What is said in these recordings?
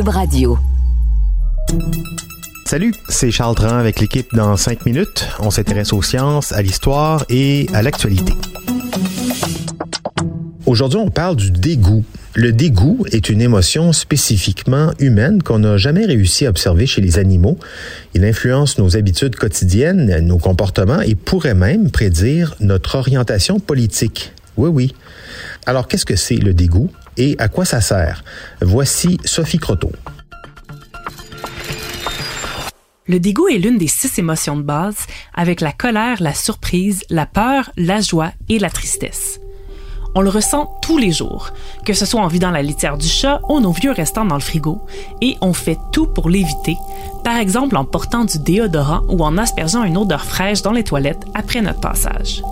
Radio. Salut, c'est Charles Tran avec l'équipe dans 5 minutes. On s'intéresse aux sciences, à l'histoire et à l'actualité. Aujourd'hui, on parle du dégoût. Le dégoût est une émotion spécifiquement humaine qu'on n'a jamais réussi à observer chez les animaux. Il influence nos habitudes quotidiennes, nos comportements et pourrait même prédire notre orientation politique. Oui, oui. Alors, qu'est-ce que c'est le dégoût? Et à quoi ça sert? Voici Sophie Croteau. Le dégoût est l'une des six émotions de base, avec la colère, la surprise, la peur, la joie et la tristesse. On le ressent tous les jours, que ce soit en vidant la litière du chat ou nos vieux restants dans le frigo, et on fait tout pour l'éviter, par exemple en portant du déodorant ou en aspergeant une odeur fraîche dans les toilettes après notre passage.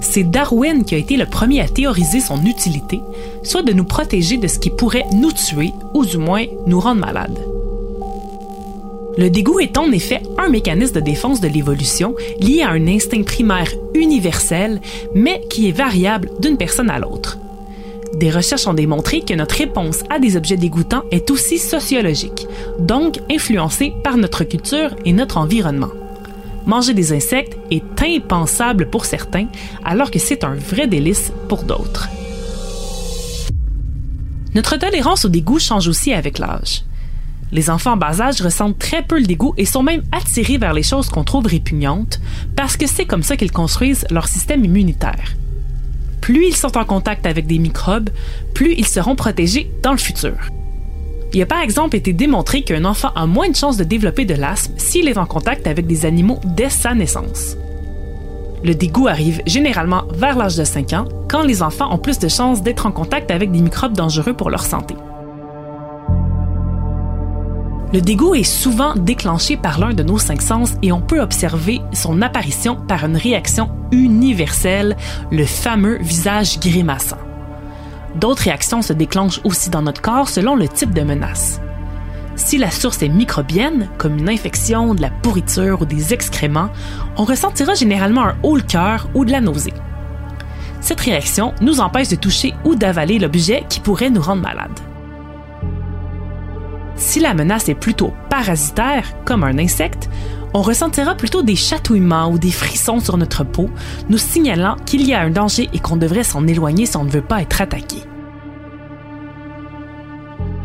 C'est Darwin qui a été le premier à théoriser son utilité, soit de nous protéger de ce qui pourrait nous tuer ou du moins nous rendre malades. Le dégoût est en effet un mécanisme de défense de l'évolution lié à un instinct primaire universel, mais qui est variable d'une personne à l'autre. Des recherches ont démontré que notre réponse à des objets dégoûtants est aussi sociologique, donc influencée par notre culture et notre environnement. Manger des insectes est impensable pour certains, alors que c'est un vrai délice pour d'autres. Notre tolérance au dégoût change aussi avec l'âge. Les enfants en bas âge ressentent très peu le dégoût et sont même attirés vers les choses qu'on trouve répugnantes parce que c'est comme ça qu'ils construisent leur système immunitaire. Plus ils sont en contact avec des microbes, plus ils seront protégés dans le futur. Il a par exemple été démontré qu'un enfant a moins de chances de développer de l'asthme s'il est en contact avec des animaux dès sa naissance. Le dégoût arrive généralement vers l'âge de 5 ans, quand les enfants ont plus de chances d'être en contact avec des microbes dangereux pour leur santé. Le dégoût est souvent déclenché par l'un de nos cinq sens et on peut observer son apparition par une réaction universelle, le fameux visage grimaçant. D'autres réactions se déclenchent aussi dans notre corps selon le type de menace. Si la source est microbienne, comme une infection, de la pourriture ou des excréments, on ressentira généralement un haut le cœur ou de la nausée. Cette réaction nous empêche de toucher ou d'avaler l'objet qui pourrait nous rendre malades. Si la menace est plutôt parasitaire, comme un insecte, on ressentira plutôt des chatouillements ou des frissons sur notre peau, nous signalant qu'il y a un danger et qu'on devrait s'en éloigner si on ne veut pas être attaqué.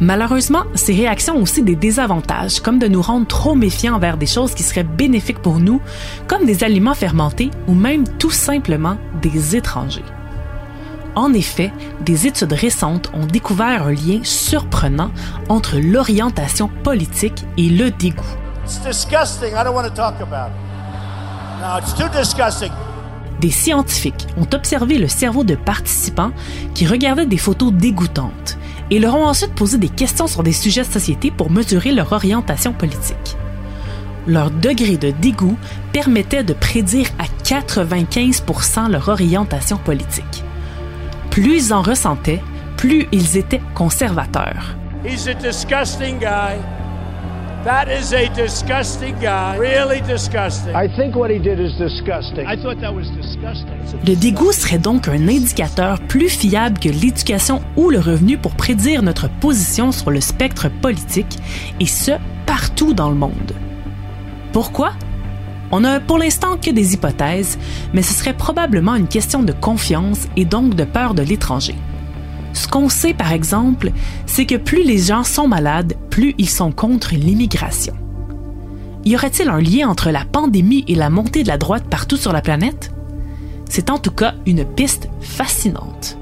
Malheureusement, ces réactions ont aussi des désavantages, comme de nous rendre trop méfiants envers des choses qui seraient bénéfiques pour nous, comme des aliments fermentés ou même tout simplement des étrangers. En effet, des études récentes ont découvert un lien surprenant entre l'orientation politique et le dégoût. Des scientifiques ont observé le cerveau de participants qui regardaient des photos dégoûtantes et leur ont ensuite posé des questions sur des sujets de société pour mesurer leur orientation politique. Leur degré de dégoût permettait de prédire à 95% leur orientation politique plus ils en ressentaient, plus ils étaient conservateurs. He's a disgusting guy. That is a disgusting guy. Really disgusting. I think what he did is disgusting. I thought that was disgusting. Le dégoût serait donc un indicateur plus fiable que l'éducation ou le revenu pour prédire notre position sur le spectre politique, et ce, partout dans le monde. Pourquoi? On n'a pour l'instant que des hypothèses, mais ce serait probablement une question de confiance et donc de peur de l'étranger. Ce qu'on sait par exemple, c'est que plus les gens sont malades, plus ils sont contre l'immigration. Y aurait-il un lien entre la pandémie et la montée de la droite partout sur la planète? C'est en tout cas une piste fascinante.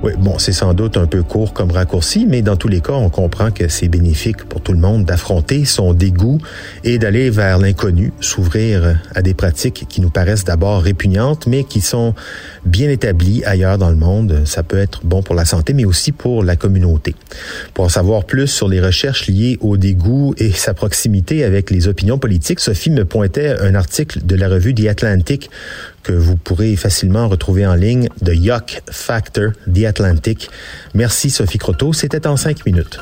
Oui, bon, c'est sans doute un peu court comme raccourci, mais dans tous les cas, on comprend que c'est bénéfique pour tout le monde d'affronter son dégoût et d'aller vers l'inconnu, s'ouvrir à des pratiques qui nous paraissent d'abord répugnantes, mais qui sont bien établies ailleurs dans le monde. Ça peut être bon pour la santé, mais aussi pour la communauté. Pour en savoir plus sur les recherches liées au dégoût et sa proximité avec les opinions politiques, Sophie me pointait un article de la revue The Atlantic que vous pourrez facilement retrouver en ligne de Yuck Factor, The Atlantic. Merci Sophie Croteau, c'était en cinq minutes.